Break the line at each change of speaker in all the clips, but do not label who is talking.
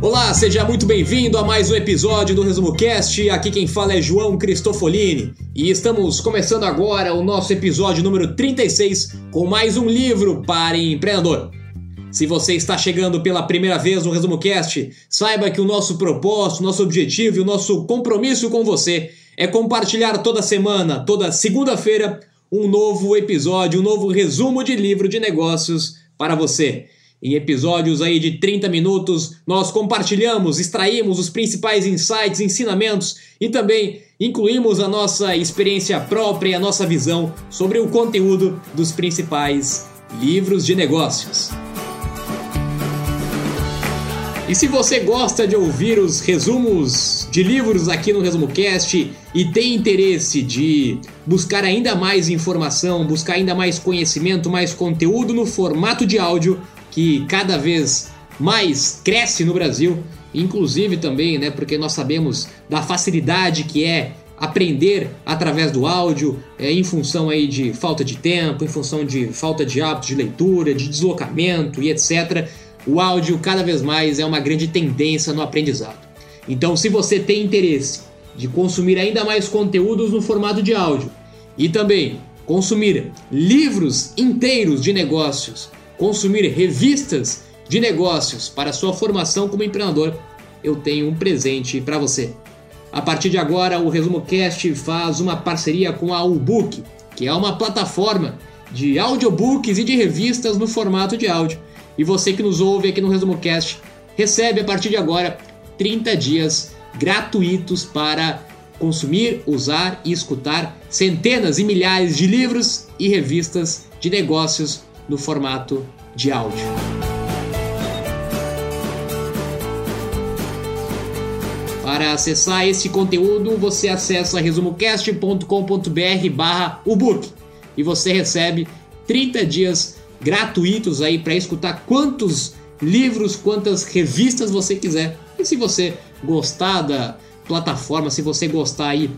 Olá, seja muito bem-vindo a mais um episódio do Resumo Cast. Aqui quem fala é João Cristofolini e estamos começando agora o nosso episódio número 36 com mais um livro para empreendedor. Se você está chegando pela primeira vez no Resumo Cast, saiba que o nosso propósito, nosso objetivo e o nosso compromisso com você é compartilhar toda semana, toda segunda-feira, um novo episódio, um novo resumo de livro de negócios para você. Em episódios aí de 30 minutos, nós compartilhamos, extraímos os principais insights, ensinamentos e também incluímos a nossa experiência própria e a nossa visão sobre o conteúdo dos principais livros de negócios. E se você gosta de ouvir os resumos de livros aqui no Resumo Cast e tem interesse de buscar ainda mais informação, buscar ainda mais conhecimento, mais conteúdo no formato de áudio, que cada vez mais cresce no Brasil, inclusive também, né, porque nós sabemos da facilidade que é aprender através do áudio, é, em função aí de falta de tempo, em função de falta de hábito de leitura, de deslocamento e etc. O áudio cada vez mais é uma grande tendência no aprendizado. Então, se você tem interesse de consumir ainda mais conteúdos no formato de áudio e também consumir livros inteiros de negócios consumir revistas de negócios para sua formação como empreendedor, eu tenho um presente para você. A partir de agora, o Resumo Cast faz uma parceria com a Ubook, que é uma plataforma de audiobooks e de revistas no formato de áudio. E você que nos ouve aqui no Resumo Cast recebe a partir de agora 30 dias gratuitos para consumir, usar e escutar centenas e milhares de livros e revistas de negócios no formato de áudio. Para acessar esse conteúdo, você acessa resumocast.com.br barra book e você recebe 30 dias gratuitos aí para escutar quantos livros, quantas revistas você quiser. E se você gostar da plataforma, se você gostar aí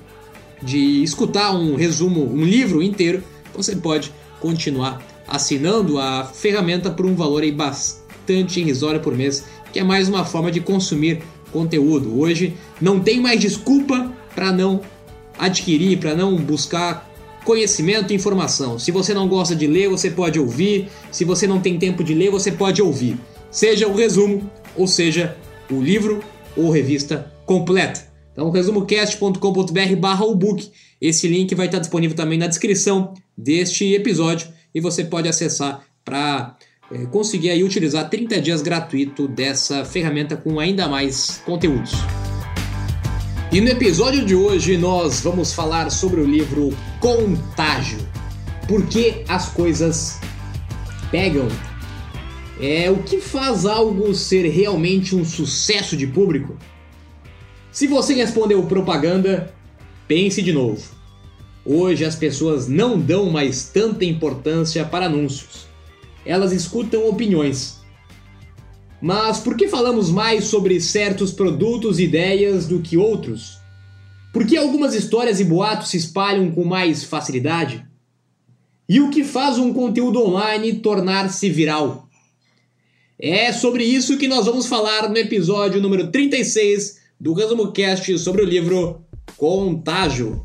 de escutar um resumo, um livro inteiro, você pode continuar assinando a ferramenta por um valor aí bastante irrisório por mês, que é mais uma forma de consumir conteúdo. Hoje não tem mais desculpa para não adquirir, para não buscar conhecimento e informação. Se você não gosta de ler, você pode ouvir. Se você não tem tempo de ler, você pode ouvir. Seja o resumo, ou seja, o livro ou revista completa. Então, resumocast.com.br barra o book. Esse link vai estar disponível também na descrição deste episódio e você pode acessar para é, eh, conseguir aí utilizar 30 dias gratuito dessa ferramenta com ainda mais conteúdos. E no episódio de hoje nós vamos falar sobre o livro Contágio. Por que as coisas pegam? É o que faz algo ser realmente um sucesso de público? Se você respondeu propaganda, pense de novo. Hoje as pessoas não dão mais tanta importância para anúncios. Elas escutam opiniões. Mas por que falamos mais sobre certos produtos e ideias do que outros? Por que algumas histórias e boatos se espalham com mais facilidade? E o que faz um conteúdo online tornar-se viral? É sobre isso que nós vamos falar no episódio número 36 do Resumo Cast sobre o livro Contágio.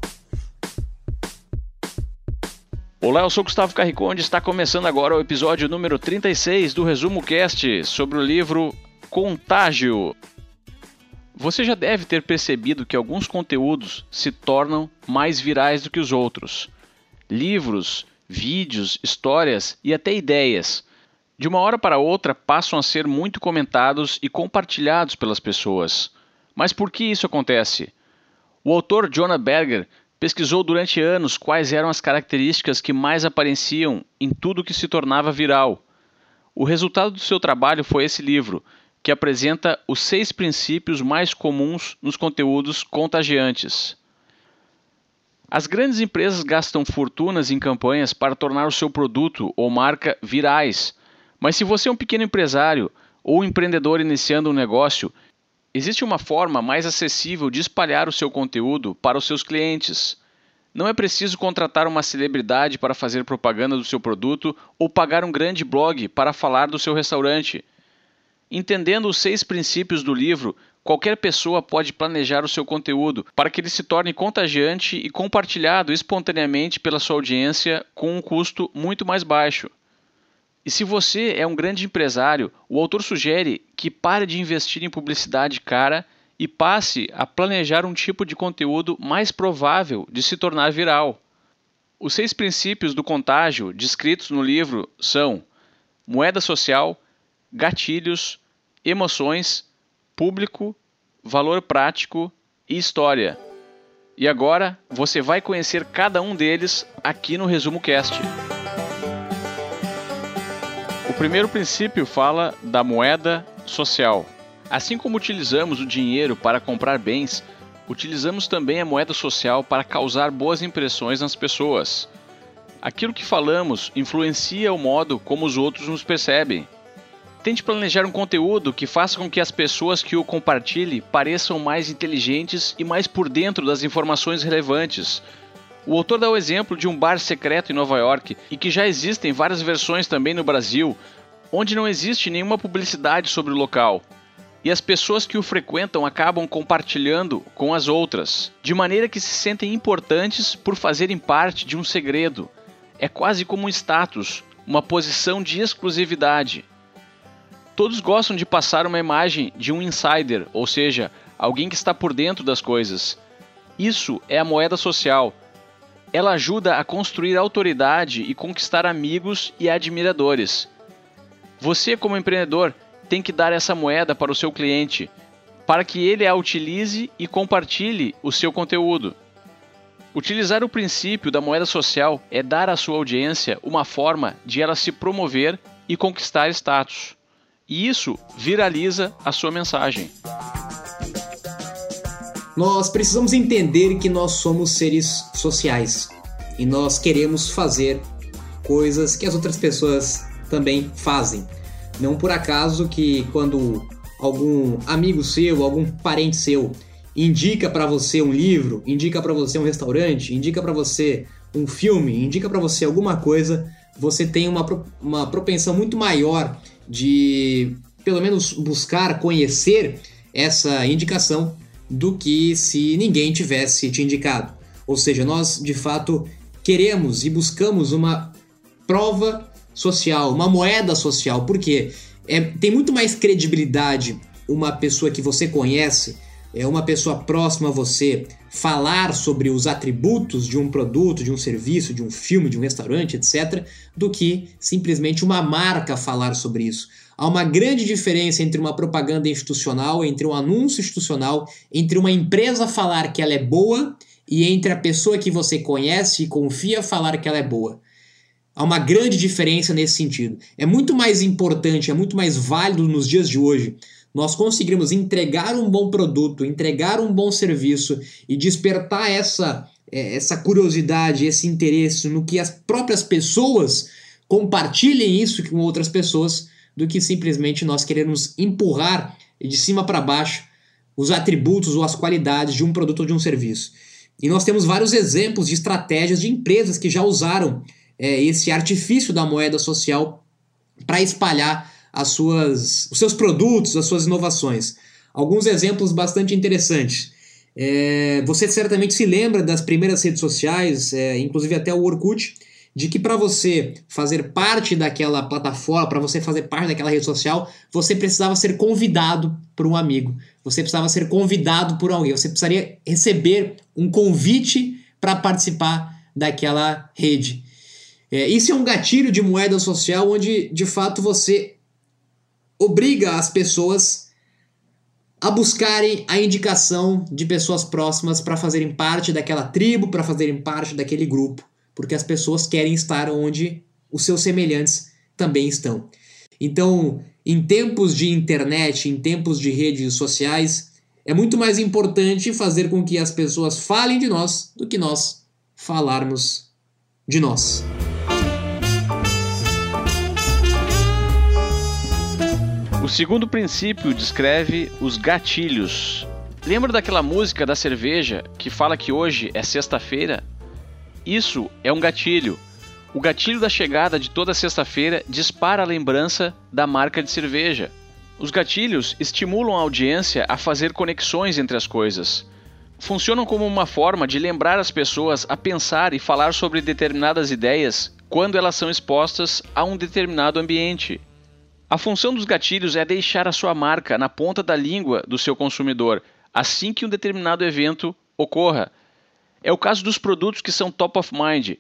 Olá, eu sou Gustavo Carriconde e está começando agora o episódio número 36 do Resumo Cast sobre o livro Contágio. Você já deve ter percebido que alguns conteúdos se tornam mais virais do que os outros. Livros, vídeos, histórias e até ideias. De uma hora para outra passam a ser muito comentados e compartilhados pelas pessoas. Mas por que isso acontece? O autor Jonah Berger pesquisou durante anos quais eram as características que mais apareciam em tudo que se tornava viral. O resultado do seu trabalho foi esse livro, que apresenta os seis princípios mais comuns nos conteúdos contagiantes. As grandes empresas gastam fortunas em campanhas para tornar o seu produto ou marca virais. Mas se você é um pequeno empresário ou empreendedor iniciando um negócio, existe uma forma mais acessível de espalhar o seu conteúdo para os seus clientes. Não é preciso contratar uma celebridade para fazer propaganda do seu produto ou pagar um grande blog para falar do seu restaurante. Entendendo os seis princípios do livro, qualquer pessoa pode planejar o seu conteúdo para que ele se torne contagiante e compartilhado espontaneamente pela sua audiência com um custo muito mais baixo. E se você é um grande empresário, o autor sugere que pare de investir em publicidade cara e passe a planejar um tipo de conteúdo mais provável de se tornar viral. Os seis princípios do contágio descritos no livro são moeda social, gatilhos, emoções, público, valor prático e história. E agora você vai conhecer cada um deles aqui no Resumo Cast. Primeiro princípio fala da moeda social. Assim como utilizamos o dinheiro para comprar bens, utilizamos também a moeda social para causar boas impressões nas pessoas. Aquilo que falamos influencia o modo como os outros nos percebem. Tente planejar um conteúdo que faça com que as pessoas que o compartilhem pareçam mais inteligentes e mais por dentro das informações relevantes. O autor dá o exemplo de um bar secreto em Nova York e que já existem várias versões também no Brasil, onde não existe nenhuma publicidade sobre o local. E as pessoas que o frequentam acabam compartilhando com as outras, de maneira que se sentem importantes por fazerem parte de um segredo. É quase como um status, uma posição de exclusividade. Todos gostam de passar uma imagem de um insider, ou seja, alguém que está por dentro das coisas. Isso é a moeda social. Ela ajuda a construir autoridade e conquistar amigos e admiradores. Você, como empreendedor, tem que dar essa moeda para o seu cliente, para que ele a utilize e compartilhe o seu conteúdo. Utilizar o princípio da moeda social é dar à sua audiência uma forma de ela se promover e conquistar status e isso viraliza a sua mensagem.
Nós precisamos entender que nós somos seres sociais e nós queremos fazer coisas que as outras pessoas também fazem. Não por acaso que quando algum amigo seu, algum parente seu indica para você um livro, indica para você um restaurante, indica para você um filme, indica para você alguma coisa, você tem uma, uma propensão muito maior de pelo menos buscar conhecer essa indicação do que se ninguém tivesse te indicado. Ou seja, nós de fato queremos e buscamos uma prova social, uma moeda social, porque é, tem muito mais credibilidade uma pessoa que você conhece, é uma pessoa próxima a você, falar sobre os atributos de um produto, de um serviço, de um filme, de um restaurante, etc., do que simplesmente uma marca falar sobre isso. Há uma grande diferença entre uma propaganda institucional, entre um anúncio institucional, entre uma empresa falar que ela é boa e entre a pessoa que você conhece e confia falar que ela é boa. Há uma grande diferença nesse sentido. É muito mais importante, é muito mais válido nos dias de hoje nós conseguirmos entregar um bom produto, entregar um bom serviço e despertar essa, é, essa curiosidade, esse interesse no que as próprias pessoas compartilhem isso com outras pessoas, do que simplesmente nós queremos empurrar de cima para baixo os atributos ou as qualidades de um produto ou de um serviço. E nós temos vários exemplos de estratégias de empresas que já usaram é, esse artifício da moeda social para espalhar as suas, os seus produtos, as suas inovações. Alguns exemplos bastante interessantes. É, você certamente se lembra das primeiras redes sociais, é, inclusive até o Orkut, de que para você fazer parte daquela plataforma, para você fazer parte daquela rede social, você precisava ser convidado por um amigo. Você precisava ser convidado por alguém. Você precisaria receber um convite para participar daquela rede. É, isso é um gatilho de moeda social onde de fato você obriga as pessoas a buscarem a indicação de pessoas próximas para fazerem parte daquela tribo, para fazerem parte daquele grupo, porque as pessoas querem estar onde os seus semelhantes também estão. Então, em tempos de internet, em tempos de redes sociais, é muito mais importante fazer com que as pessoas falem de nós do que nós falarmos de nós.
O segundo princípio descreve os gatilhos. Lembra daquela música da cerveja que fala que hoje é sexta-feira? Isso é um gatilho. O gatilho da chegada de toda sexta-feira dispara a lembrança da marca de cerveja. Os gatilhos estimulam a audiência a fazer conexões entre as coisas. Funcionam como uma forma de lembrar as pessoas a pensar e falar sobre determinadas ideias quando elas são expostas a um determinado ambiente. A função dos gatilhos é deixar a sua marca na ponta da língua do seu consumidor assim que um determinado evento ocorra. É o caso dos produtos que são top of mind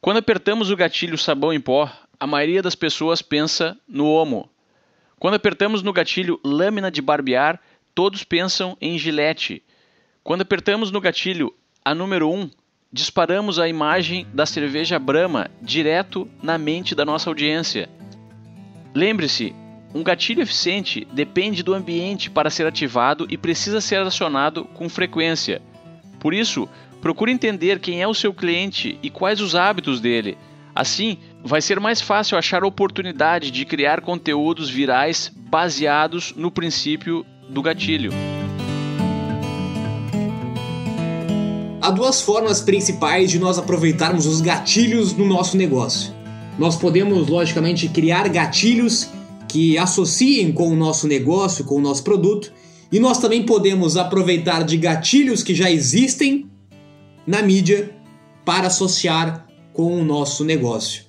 quando apertamos o gatilho sabão em pó, a maioria das pessoas pensa no Omo. Quando apertamos no gatilho lâmina de barbear, todos pensam em gilete. Quando apertamos no gatilho a número 1, disparamos a imagem da cerveja Brahma direto na mente da nossa audiência. Lembre-se, um gatilho eficiente depende do ambiente para ser ativado e precisa ser acionado com frequência. Por isso, Procure entender quem é o seu cliente e quais os hábitos dele. Assim, vai ser mais fácil achar oportunidade de criar conteúdos virais baseados no princípio do gatilho.
Há duas formas principais de nós aproveitarmos os gatilhos no nosso negócio. Nós podemos, logicamente, criar gatilhos que associem com o nosso negócio, com o nosso produto, e nós também podemos aproveitar de gatilhos que já existem na mídia para associar com o nosso negócio.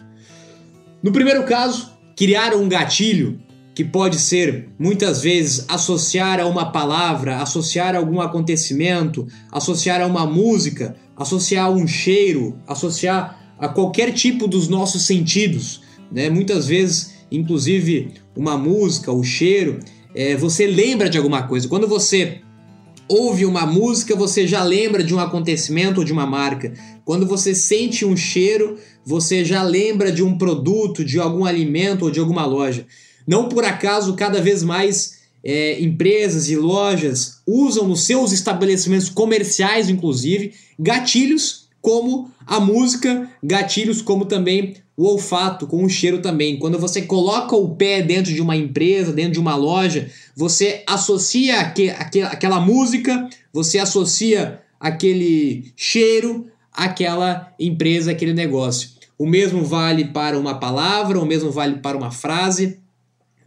No primeiro caso, criar um gatilho que pode ser muitas vezes associar a uma palavra, associar a algum acontecimento, associar a uma música, associar a um cheiro, associar a qualquer tipo dos nossos sentidos. Né? Muitas vezes, inclusive, uma música, o cheiro, é, você lembra de alguma coisa. Quando você ouve uma música, você já lembra de um acontecimento ou de uma marca. Quando você sente um cheiro, você já lembra de um produto, de algum alimento ou de alguma loja. Não por acaso, cada vez mais é, empresas e lojas usam nos seus estabelecimentos comerciais, inclusive, gatilhos como a música, gatilhos como também o olfato, com o cheiro também. Quando você coloca o pé dentro de uma empresa, dentro de uma loja, você associa aqu aquela música, você associa aquele cheiro àquela empresa, aquele negócio. O mesmo vale para uma palavra, o mesmo vale para uma frase.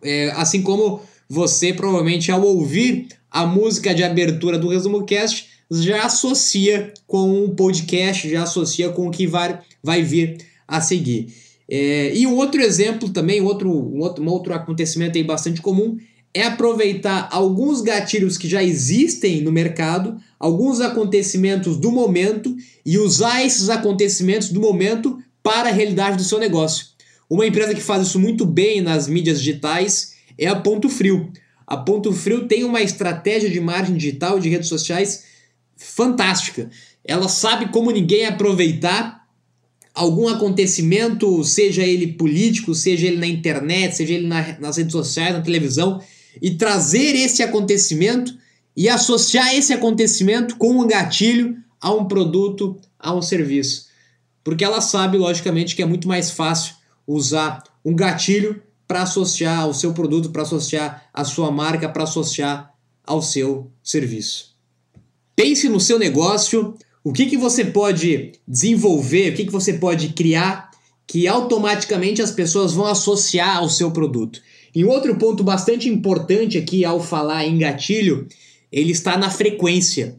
É, assim como você provavelmente ao ouvir a música de abertura do Resumo Cast já associa com o podcast, já associa com o que vai, vai vir a seguir. É, e um outro exemplo também, outro, um outro, um outro acontecimento aí bastante comum, é aproveitar alguns gatilhos que já existem no mercado, alguns acontecimentos do momento e usar esses acontecimentos do momento para a realidade do seu negócio. Uma empresa que faz isso muito bem nas mídias digitais é a Ponto Frio. A Ponto Frio tem uma estratégia de marketing digital de redes sociais fantástica. Ela sabe como ninguém aproveitar algum acontecimento, seja ele político, seja ele na internet, seja ele na, nas redes sociais, na televisão, e trazer esse acontecimento e associar esse acontecimento com um gatilho a um produto, a um serviço. Porque ela sabe, logicamente, que é muito mais fácil usar um gatilho para associar ao seu produto, para associar à sua marca, para associar ao seu serviço. Pense no seu negócio o que, que você pode desenvolver, o que, que você pode criar que automaticamente as pessoas vão associar ao seu produto. E um outro ponto bastante importante aqui ao falar em gatilho, ele está na frequência.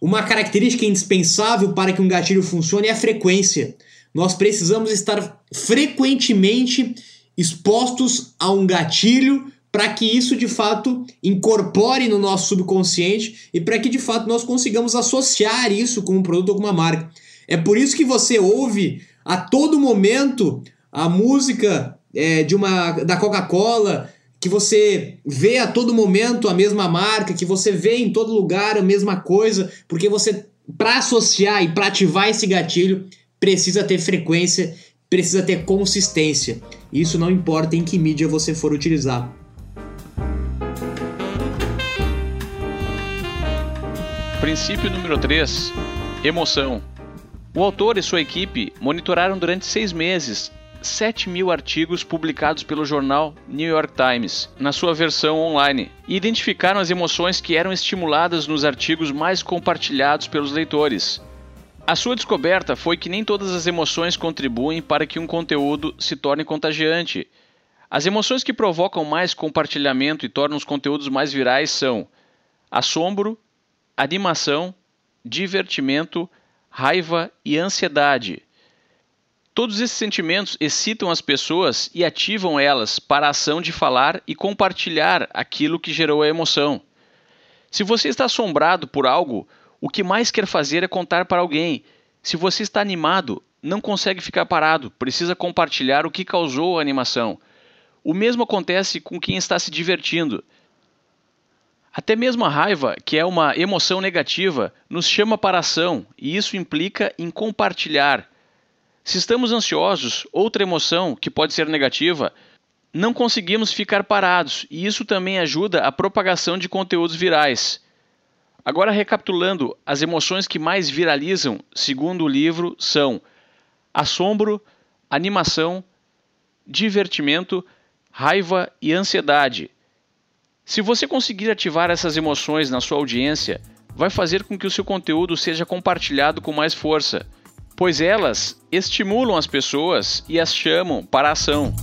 Uma característica indispensável para que um gatilho funcione é a frequência. Nós precisamos estar frequentemente expostos a um gatilho para que isso de fato incorpore no nosso subconsciente e para que de fato nós consigamos associar isso com um produto ou com uma marca. É por isso que você ouve a todo momento a música é, de uma da Coca-Cola, que você vê a todo momento a mesma marca, que você vê em todo lugar a mesma coisa, porque você para associar e para ativar esse gatilho precisa ter frequência, precisa ter consistência. Isso não importa em que mídia você for utilizar.
Princípio número 3: Emoção. O autor e sua equipe monitoraram durante seis meses 7 mil artigos publicados pelo jornal New York Times na sua versão online e identificaram as emoções que eram estimuladas nos artigos mais compartilhados pelos leitores. A sua descoberta foi que nem todas as emoções contribuem para que um conteúdo se torne contagiante. As emoções que provocam mais compartilhamento e tornam os conteúdos mais virais são assombro, animação, divertimento, raiva e ansiedade. Todos esses sentimentos excitam as pessoas e ativam elas para a ação de falar e compartilhar aquilo que gerou a emoção. Se você está assombrado por algo, o que mais quer fazer é contar para alguém. Se você está animado, não consegue ficar parado, precisa compartilhar o que causou a animação. O mesmo acontece com quem está se divertindo. Até mesmo a raiva, que é uma emoção negativa, nos chama para ação, e isso implica em compartilhar. Se estamos ansiosos, outra emoção, que pode ser negativa, não conseguimos ficar parados, e isso também ajuda a propagação de conteúdos virais. Agora, recapitulando, as emoções que mais viralizam, segundo o livro, são assombro, animação, divertimento, raiva e ansiedade. Se você conseguir ativar essas emoções na sua audiência, vai fazer com que o seu conteúdo seja compartilhado com mais força pois elas estimulam as pessoas e as chamam para a ação.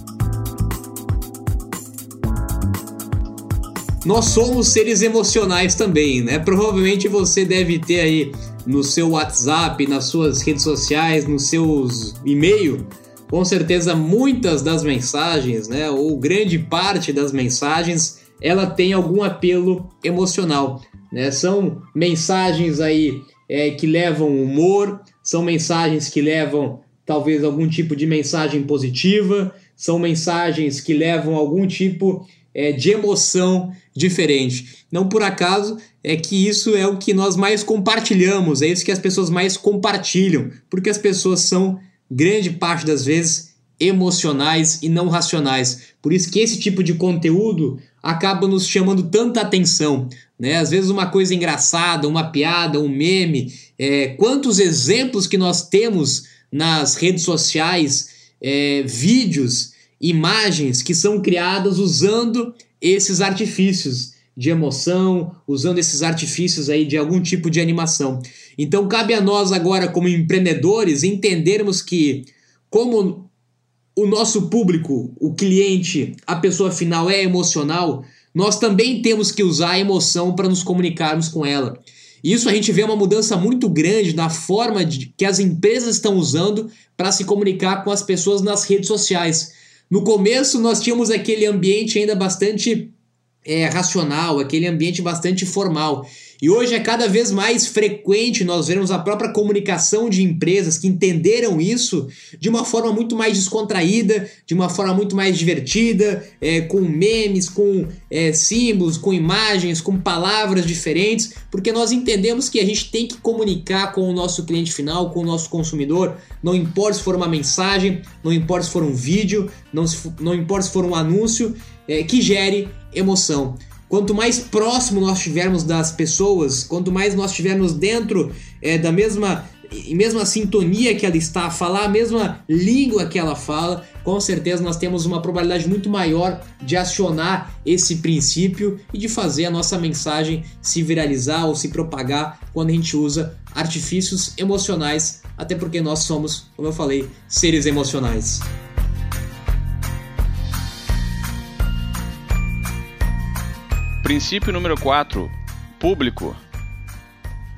Nós somos seres emocionais também, né? Provavelmente você deve ter aí no seu WhatsApp, nas suas redes sociais, nos seus e-mail, com certeza muitas das mensagens, né, ou grande parte das mensagens, ela tem algum apelo emocional, né? São mensagens aí é, que levam humor, são mensagens que levam talvez algum tipo de mensagem positiva, são mensagens que levam algum tipo é, de emoção diferente. Não por acaso é que isso é o que nós mais compartilhamos, é isso que as pessoas mais compartilham, porque as pessoas são, grande parte das vezes, emocionais e não racionais. Por isso que esse tipo de conteúdo acaba nos chamando tanta atenção. Né? Às vezes uma coisa engraçada, uma piada, um meme, é, quantos exemplos que nós temos nas redes sociais, é, vídeos, imagens que são criadas usando esses artifícios de emoção, usando esses artifícios aí de algum tipo de animação. Então cabe a nós agora como empreendedores entendermos que como o nosso público, o cliente, a pessoa final é emocional, nós também temos que usar a emoção para nos comunicarmos com ela. Isso a gente vê uma mudança muito grande na forma de, que as empresas estão usando para se comunicar com as pessoas nas redes sociais. No começo, nós tínhamos aquele ambiente ainda bastante é, racional, aquele ambiente bastante formal. E hoje é cada vez mais frequente nós vermos a própria comunicação de empresas que entenderam isso de uma forma muito mais descontraída, de uma forma muito mais divertida, é, com memes, com é, símbolos, com imagens, com palavras diferentes, porque nós entendemos que a gente tem que comunicar com o nosso cliente final, com o nosso consumidor, não importa se for uma mensagem, não importa se for um vídeo, não, se, não importa se for um anúncio, é, que gere emoção. Quanto mais próximo nós estivermos das pessoas, quanto mais nós estivermos dentro é, da mesma mesma sintonia que ela está a falar, a mesma língua que ela fala, com certeza nós temos uma probabilidade muito maior de acionar esse princípio e de fazer a nossa mensagem se viralizar ou se propagar quando a gente usa artifícios emocionais, até porque nós somos, como eu falei, seres emocionais.
Princípio número 4: Público.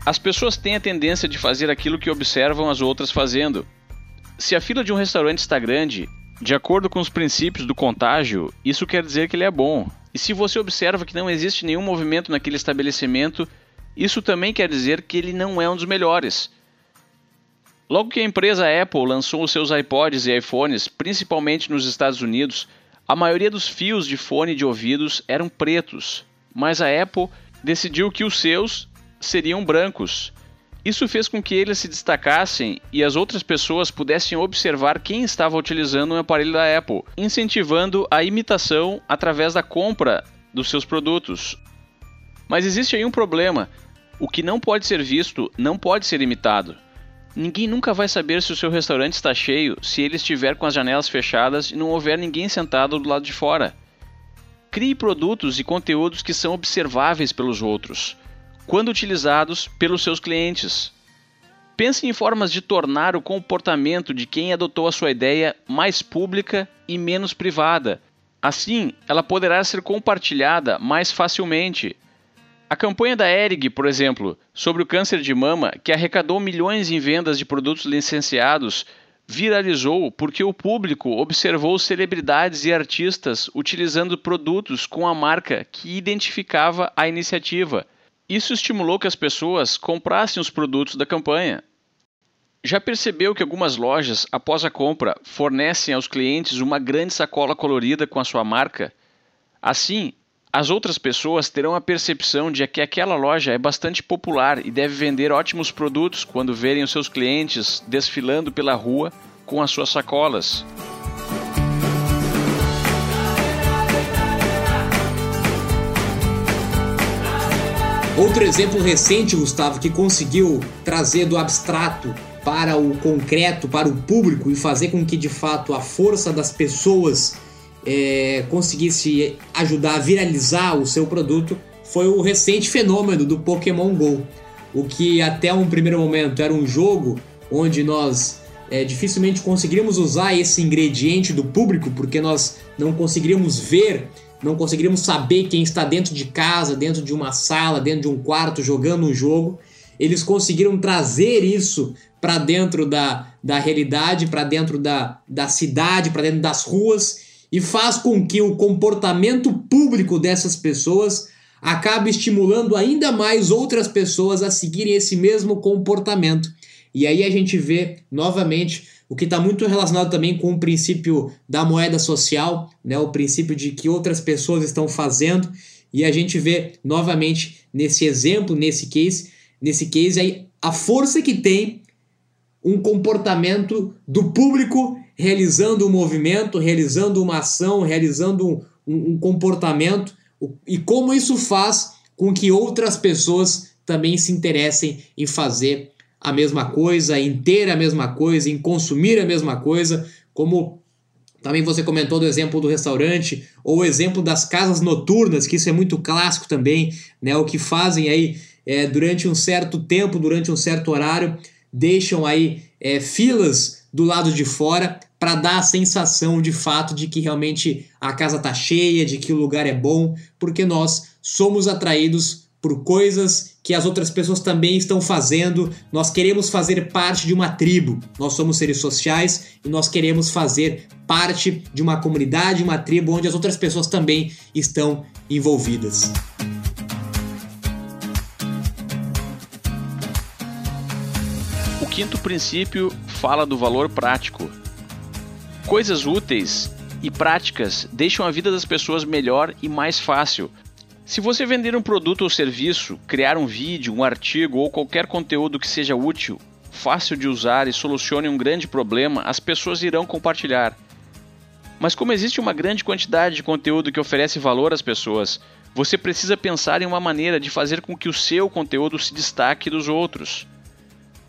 As pessoas têm a tendência de fazer aquilo que observam as outras fazendo. Se a fila de um restaurante está grande, de acordo com os princípios do contágio, isso quer dizer que ele é bom. E se você observa que não existe nenhum movimento naquele estabelecimento, isso também quer dizer que ele não é um dos melhores. Logo que a empresa Apple lançou os seus iPods e iPhones, principalmente nos Estados Unidos, a maioria dos fios de fone de ouvidos eram pretos, mas a Apple decidiu que os seus seriam brancos. Isso fez com que eles se destacassem e as outras pessoas pudessem observar quem estava utilizando um aparelho da Apple, incentivando a imitação através da compra dos seus produtos. Mas existe aí um problema. O que não pode ser visto não pode ser imitado. Ninguém nunca vai saber se o seu restaurante está cheio se ele estiver com as janelas fechadas e não houver ninguém sentado do lado de fora. Crie produtos e conteúdos que são observáveis pelos outros, quando utilizados pelos seus clientes. Pense em formas de tornar o comportamento de quem adotou a sua ideia mais pública e menos privada. Assim, ela poderá ser compartilhada mais facilmente. A campanha da Erig, por exemplo, sobre o câncer de mama, que arrecadou milhões em vendas de produtos licenciados, viralizou porque o público observou celebridades e artistas utilizando produtos com a marca que identificava a iniciativa. Isso estimulou que as pessoas comprassem os produtos da campanha. Já percebeu que algumas lojas, após a compra, fornecem aos clientes uma grande sacola colorida com a sua marca? Assim, as outras pessoas terão a percepção de que aquela loja é bastante popular e deve vender ótimos produtos quando verem os seus clientes desfilando pela rua com as suas sacolas.
Outro exemplo recente, Gustavo, que conseguiu trazer do abstrato para o concreto, para o público e fazer com que de fato a força das pessoas é, conseguisse ajudar a viralizar o seu produto foi o recente fenômeno do Pokémon Go. O que até um primeiro momento era um jogo onde nós é, dificilmente conseguiríamos usar esse ingrediente do público porque nós não conseguiríamos ver, não conseguiríamos saber quem está dentro de casa, dentro de uma sala, dentro de um quarto jogando um jogo. Eles conseguiram trazer isso para dentro da, da realidade, para dentro da, da cidade, para dentro das ruas e faz com que o comportamento público dessas pessoas acabe estimulando ainda mais outras pessoas a seguirem esse mesmo comportamento. E aí a gente vê novamente o que está muito relacionado também com o princípio da moeda social, né? o princípio de que outras pessoas estão fazendo, e a gente vê novamente nesse exemplo, nesse case, nesse case aí, a força que tem um comportamento do público realizando um movimento, realizando uma ação, realizando um, um, um comportamento e como isso faz com que outras pessoas também se interessem em fazer a mesma coisa, em ter a mesma coisa, em consumir a mesma coisa, como também você comentou do exemplo do restaurante, ou o exemplo das casas noturnas, que isso é muito clássico também, né? O que fazem aí é, durante um certo tempo, durante um certo horário, deixam aí é, filas do lado de fora para dar a sensação de fato de que realmente a casa tá cheia, de que o lugar é bom, porque nós somos atraídos por coisas que as outras pessoas também estão fazendo. Nós queremos fazer parte de uma tribo. Nós somos seres sociais e nós queremos fazer parte de uma comunidade, uma tribo onde as outras pessoas também estão envolvidas.
quinto princípio fala do valor prático. Coisas úteis e práticas deixam a vida das pessoas melhor e mais fácil. Se você vender um produto ou serviço, criar um vídeo, um artigo ou qualquer conteúdo que seja útil, fácil de usar e solucione um grande problema, as pessoas irão compartilhar. Mas como existe uma grande quantidade de conteúdo que oferece valor às pessoas, você precisa pensar em uma maneira de fazer com que o seu conteúdo se destaque dos outros.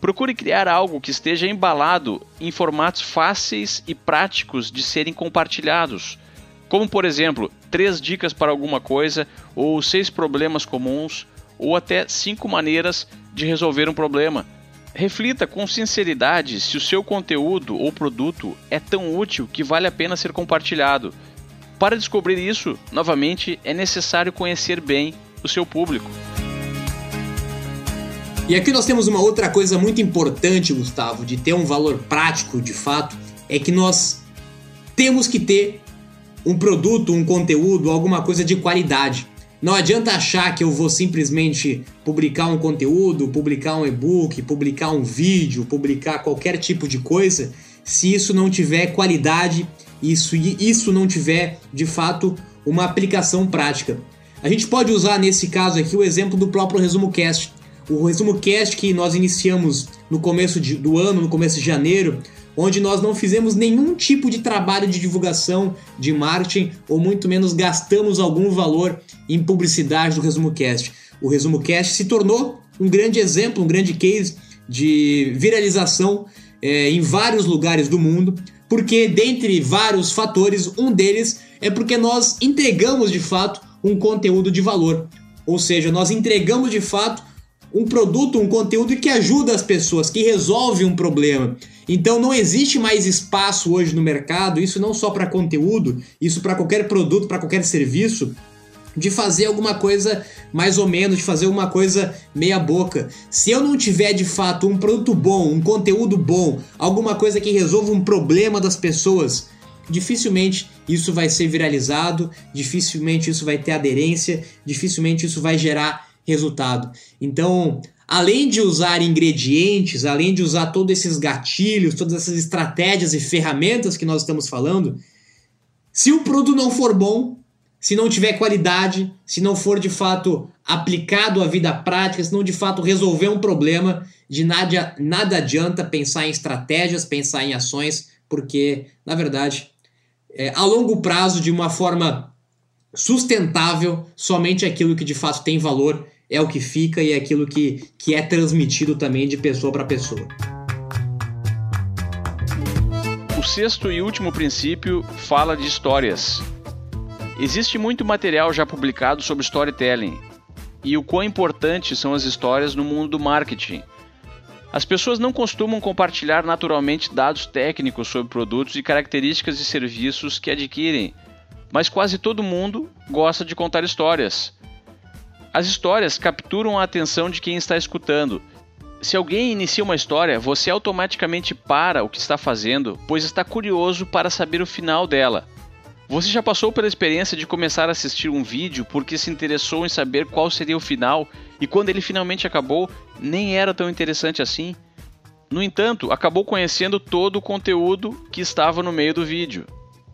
Procure criar algo que esteja embalado em formatos fáceis e práticos de serem compartilhados, como por exemplo, três dicas para alguma coisa, ou seis problemas comuns, ou até cinco maneiras de resolver um problema. Reflita com sinceridade se o seu conteúdo ou produto é tão útil que vale a pena ser compartilhado. Para descobrir isso, novamente, é necessário conhecer bem o seu público.
E aqui nós temos uma outra coisa muito importante, Gustavo, de ter um valor prático de fato, é que nós temos que ter um produto, um conteúdo, alguma coisa de qualidade. Não adianta achar que eu vou simplesmente publicar um conteúdo, publicar um e-book, publicar um vídeo, publicar qualquer tipo de coisa, se isso não tiver qualidade, isso isso não tiver de fato uma aplicação prática. A gente pode usar nesse caso aqui o exemplo do próprio Resumo Cast. O resumo cast que nós iniciamos no começo de, do ano, no começo de janeiro, onde nós não fizemos nenhum tipo de trabalho de divulgação, de marketing, ou muito menos gastamos algum valor em publicidade do Resumo Cast. O Resumo Cast se tornou um grande exemplo, um grande case de viralização é, em vários lugares do mundo, porque dentre vários fatores, um deles é porque nós entregamos de fato um conteúdo de valor. Ou seja, nós entregamos de fato um produto, um conteúdo que ajuda as pessoas, que resolve um problema. Então não existe mais espaço hoje no mercado, isso não só para conteúdo, isso para qualquer produto, para qualquer serviço, de fazer alguma coisa mais ou menos, de fazer uma coisa meia boca. Se eu não tiver de fato um produto bom, um conteúdo bom, alguma coisa que resolva um problema das pessoas, dificilmente isso vai ser viralizado, dificilmente isso vai ter aderência, dificilmente isso vai gerar resultado. Então, além de usar ingredientes, além de usar todos esses gatilhos, todas essas estratégias e ferramentas que nós estamos falando, se o produto não for bom, se não tiver qualidade, se não for de fato aplicado à vida prática, se não de fato resolver um problema, de nada, nada adianta pensar em estratégias, pensar em ações, porque, na verdade, é, a longo prazo, de uma forma sustentável, somente aquilo que de fato tem valor é o que fica e é aquilo que, que é transmitido também de pessoa para pessoa.
O sexto e último princípio fala de histórias. Existe muito material já publicado sobre storytelling e o quão importantes são as histórias no mundo do marketing. As pessoas não costumam compartilhar naturalmente dados técnicos sobre produtos e características de serviços que adquirem, mas quase todo mundo gosta de contar histórias. As histórias capturam a atenção de quem está escutando. Se alguém inicia uma história, você automaticamente para o que está fazendo, pois está curioso para saber o final dela. Você já passou pela experiência de começar a assistir um vídeo porque se interessou em saber qual seria o final e quando ele finalmente acabou, nem era tão interessante assim? No entanto, acabou conhecendo todo o conteúdo que estava no meio do vídeo.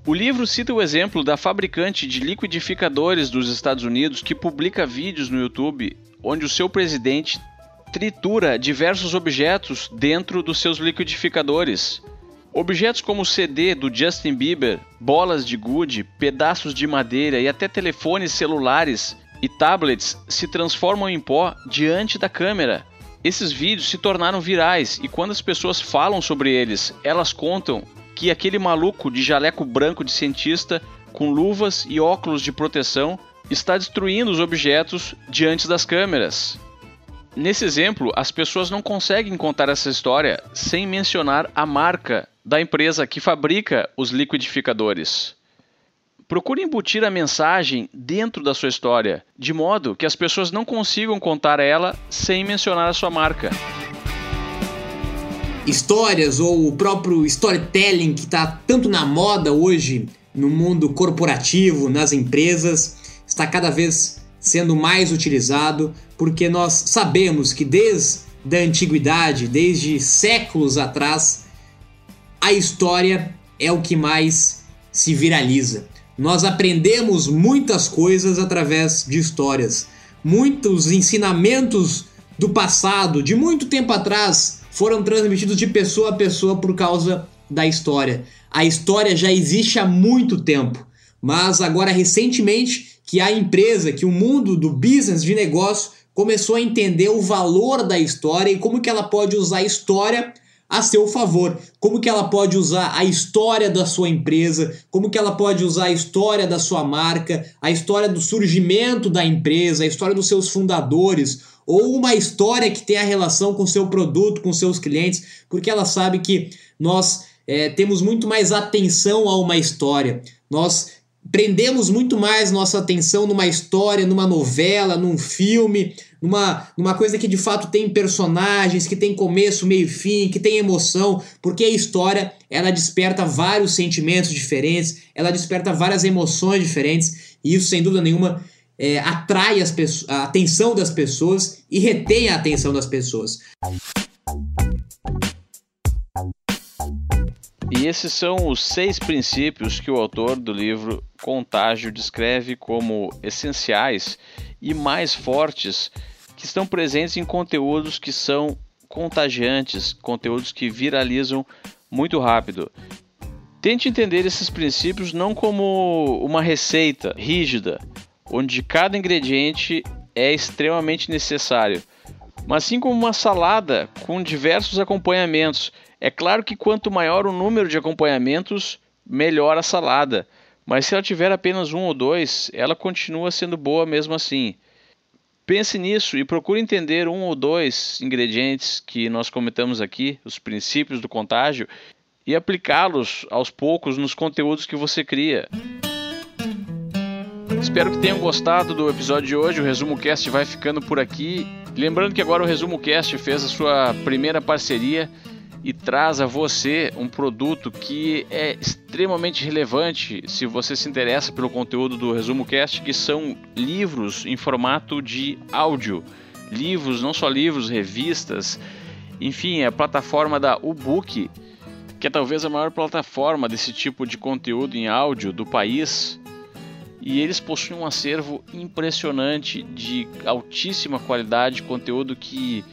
O livro cita o exemplo da fabricante de liquidificadores dos Estados Unidos que publica vídeos no YouTube onde o seu presidente tritura diversos objetos dentro dos seus liquidificadores. Objetos como o CD do Justin Bieber, bolas de gude, pedaços de madeira e até telefones celulares e tablets se transformam em pó diante da câmera. Esses vídeos se tornaram virais e quando as pessoas falam sobre eles, elas contam que aquele maluco de jaleco branco de cientista, com luvas e óculos de proteção, está destruindo os objetos diante das câmeras. Nesse exemplo, as pessoas não conseguem contar essa história sem mencionar a marca da empresa que fabrica os liquidificadores. Procure embutir a mensagem dentro da sua história, de modo que as pessoas não consigam contar ela sem mencionar a sua marca.
Histórias ou o próprio storytelling que está tanto na moda hoje no mundo corporativo, nas empresas, está cada vez sendo mais utilizado porque nós sabemos que desde a antiguidade, desde séculos atrás, a história é o que mais se viraliza. Nós aprendemos muitas coisas através de histórias. Muitos ensinamentos do passado, de muito tempo atrás, foram transmitidos de pessoa a pessoa por causa da história. A história já existe há muito tempo, mas agora recentemente que a empresa, que o mundo do business de negócio começou a entender o valor da história e como que ela pode usar a história a seu favor. Como que ela pode usar a história da sua empresa, como que ela pode usar a história da sua marca, a história do surgimento da empresa, a história dos seus fundadores, ou uma história que tenha relação com seu produto, com seus clientes, porque ela sabe que nós é, temos muito mais atenção a uma história. Nós prendemos muito mais nossa atenção numa história, numa novela, num filme, numa, numa coisa que de fato tem personagens, que tem começo, meio e fim, que tem emoção, porque a história ela desperta vários sentimentos diferentes, ela desperta várias emoções diferentes, e isso sem dúvida nenhuma é, atrai as a atenção das pessoas e retém a atenção das pessoas.
E esses são os seis princípios que o autor do livro Contágio descreve como essenciais e mais fortes que estão presentes em conteúdos que são contagiantes, conteúdos que viralizam muito rápido. Tente entender esses princípios não como uma receita rígida, onde cada ingrediente é extremamente necessário, mas sim como uma salada com diversos acompanhamentos. É claro que quanto maior o número de acompanhamentos, melhor a salada. Mas se ela tiver apenas um ou dois, ela continua sendo boa mesmo assim. Pense nisso e procure entender um ou dois ingredientes que nós comentamos aqui, os princípios do contágio, e aplicá-los aos poucos nos conteúdos que você cria. Espero que tenham gostado do episódio de hoje. O Resumo Cast vai ficando por aqui. Lembrando que agora o Resumo Cast fez a sua primeira parceria e traz a você um produto que é extremamente relevante se você se interessa pelo conteúdo do Resumo Cast, que são livros em formato de áudio. Livros, não só livros, revistas, enfim, a plataforma da Ubook, que é talvez a maior plataforma desse tipo de conteúdo em áudio do país. E eles possuem um acervo impressionante de altíssima qualidade, conteúdo que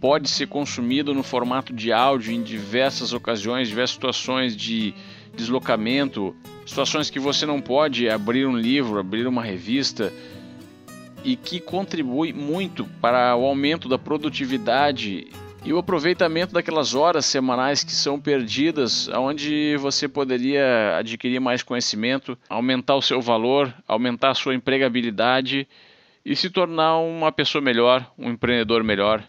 pode ser consumido no formato de áudio em diversas ocasiões, diversas situações de deslocamento, situações que você não pode abrir um livro, abrir uma revista e que contribui muito para o aumento da produtividade e o aproveitamento daquelas horas semanais que são perdidas, onde você poderia adquirir mais conhecimento, aumentar o seu valor, aumentar a sua empregabilidade e se tornar uma pessoa melhor, um empreendedor melhor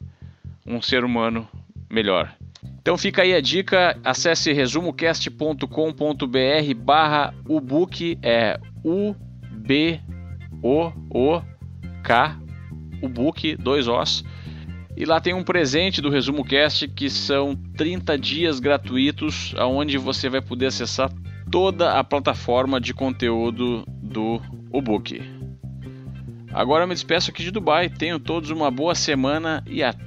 um ser humano melhor. Então fica aí a dica, acesse resumocast.com.br barra ubook, é U-B-O-O-K, ubook, dois Os. E lá tem um presente do Resumo Cast que são 30 dias gratuitos, onde você vai poder acessar toda a plataforma de conteúdo do Ubook. Agora eu me despeço aqui de Dubai. Tenham todos uma boa semana e até